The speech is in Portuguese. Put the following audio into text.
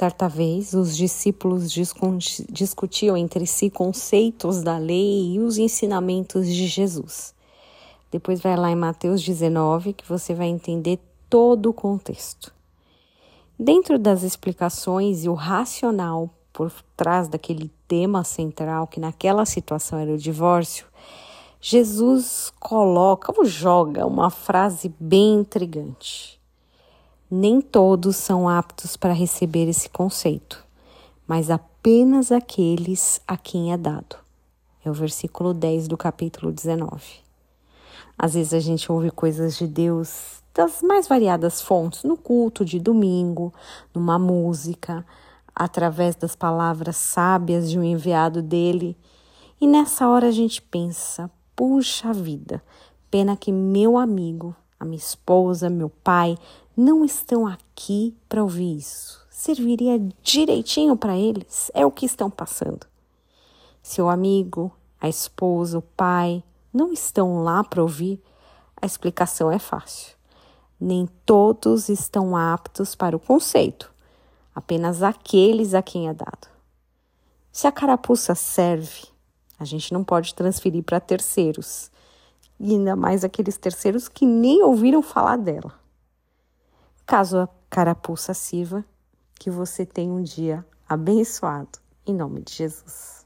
Certa vez, os discípulos discutiam entre si conceitos da lei e os ensinamentos de Jesus. Depois vai lá em Mateus 19 que você vai entender todo o contexto. Dentro das explicações e o racional por trás daquele tema central, que naquela situação era o divórcio, Jesus coloca ou joga uma frase bem intrigante. Nem todos são aptos para receber esse conceito, mas apenas aqueles a quem é dado. É o versículo 10 do capítulo 19. Às vezes a gente ouve coisas de Deus das mais variadas fontes, no culto de domingo, numa música, através das palavras sábias de um enviado dele. E nessa hora a gente pensa: puxa vida, pena que meu amigo, a minha esposa, meu pai não estão aqui para ouvir isso. Serviria direitinho para eles, é o que estão passando. Seu amigo, a esposa, o pai não estão lá para ouvir, a explicação é fácil. Nem todos estão aptos para o conceito, apenas aqueles a quem é dado. Se a carapuça serve, a gente não pode transferir para terceiros, e ainda mais aqueles terceiros que nem ouviram falar dela. Caso a carapuça sirva, que você tenha um dia abençoado, em nome de Jesus.